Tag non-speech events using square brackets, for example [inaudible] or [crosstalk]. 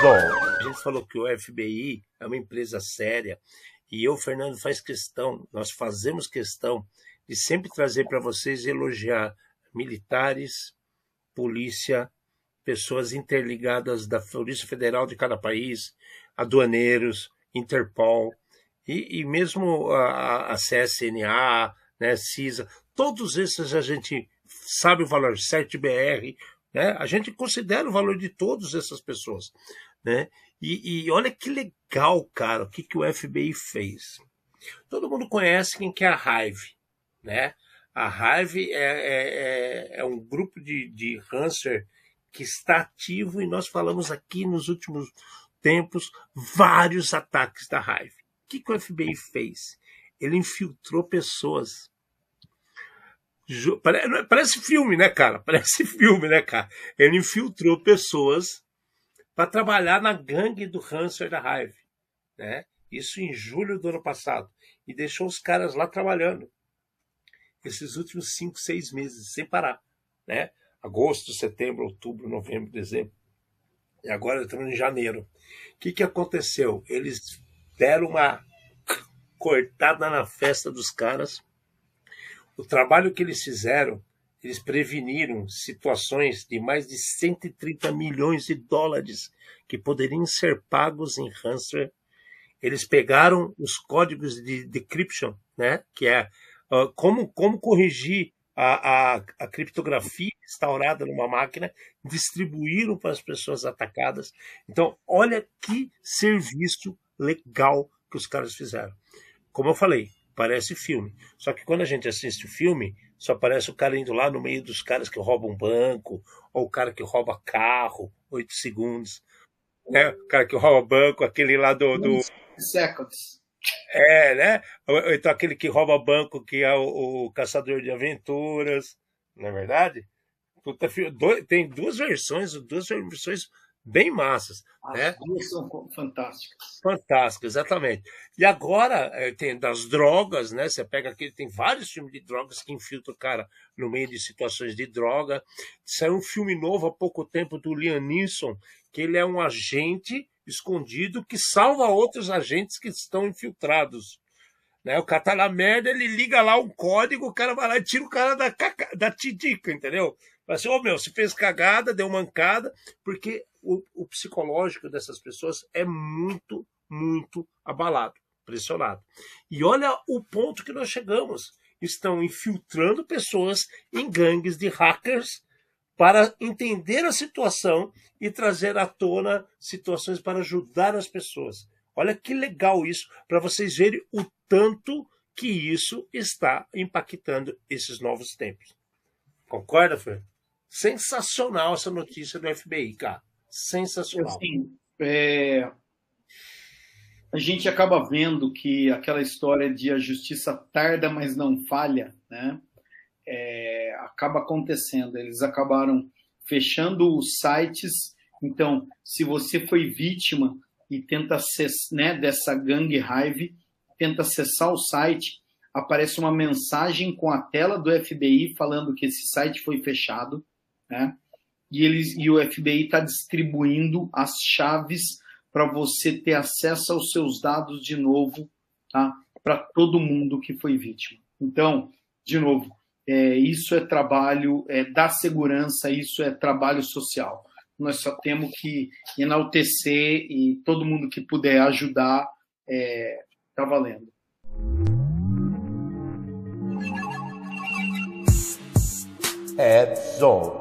Edson. A gente falou que o FBI é uma empresa séria e eu, Fernando, faz questão, nós fazemos questão de sempre trazer para vocês elogiar militares, polícia, pessoas interligadas da Polícia Federal de cada país, aduaneiros, Interpol e, e mesmo a, a CSNA, né, CISA, todos esses a gente sabe o valor, 7BR, né? A gente considera o valor de todas essas pessoas. Né? E, e olha que legal, cara, o que, que o FBI fez. Todo mundo conhece quem que é a Hive. Né? A Hive é, é, é, é um grupo de, de Hanser que está ativo e nós falamos aqui nos últimos tempos vários ataques da Hive. O que, que o FBI fez? Ele infiltrou pessoas Parece filme, né, cara? [laughs] Parece filme, né, cara? Ele infiltrou pessoas para trabalhar na gangue do Hanser da Hive, né? Isso em julho do ano passado. E deixou os caras lá trabalhando. Esses últimos cinco, seis meses, sem parar, né? Agosto, setembro, outubro, novembro, dezembro. E agora estamos em janeiro. O que, que aconteceu? Eles deram uma [laughs] cortada na festa dos caras o trabalho que eles fizeram, eles preveniram situações de mais de 130 milhões de dólares que poderiam ser pagos em ransomware. Eles pegaram os códigos de decryption, né, que é uh, como, como corrigir a, a, a, criptografia instaurada numa máquina, distribuíram para as pessoas atacadas. Então, olha que serviço legal que os caras fizeram. Como eu falei, parece filme. Só que quando a gente assiste o filme, só aparece o cara indo lá no meio dos caras que roubam banco, ou o cara que rouba carro, oito segundos. Né? O cara que rouba banco, aquele lá do. do... Seconds. É, né? Ou, então aquele que rouba banco, que é o, o caçador de aventuras, não é verdade? Puta, tem duas versões, duas versões bem massas. As né? duas são fantásticas. Fantásticas, exatamente. E agora eh, tem das drogas, né? Você pega aqui, tem vários filmes de drogas que infiltram o cara no meio de situações de droga. Saiu um filme novo há pouco tempo do Liam Neeson, que ele é um agente escondido que salva outros agentes que estão infiltrados. Né? O cara tá na merda, ele liga lá um código, o cara vai lá e tira o cara da, da tidica, entendeu? Fala assim, ô oh, meu, você fez cagada, deu mancada, porque o, o psicológico dessas pessoas é muito, muito abalado, pressionado. E olha o ponto que nós chegamos. Estão infiltrando pessoas em gangues de hackers para entender a situação e trazer à tona situações para ajudar as pessoas. Olha que legal isso, para vocês verem o tanto que isso está impactando esses novos tempos. Concorda, Fê? Sensacional essa notícia do FBI, cara. Sensacional. Assim, é... A gente acaba vendo que aquela história de a justiça tarda, mas não falha, né? É... acaba acontecendo. Eles acabaram fechando os sites. Então, se você foi vítima e tenta acessar, né, dessa gangue Hive, tenta acessar o site, aparece uma mensagem com a tela do FBI falando que esse site foi fechado, né? e, eles, e o FBI está distribuindo as chaves para você ter acesso aos seus dados de novo tá? para todo mundo que foi vítima. Então, de novo, é, isso é trabalho é, da segurança, isso é trabalho social. Nós só temos que enaltecer e todo mundo que puder ajudar está é, tá valendo. Edson.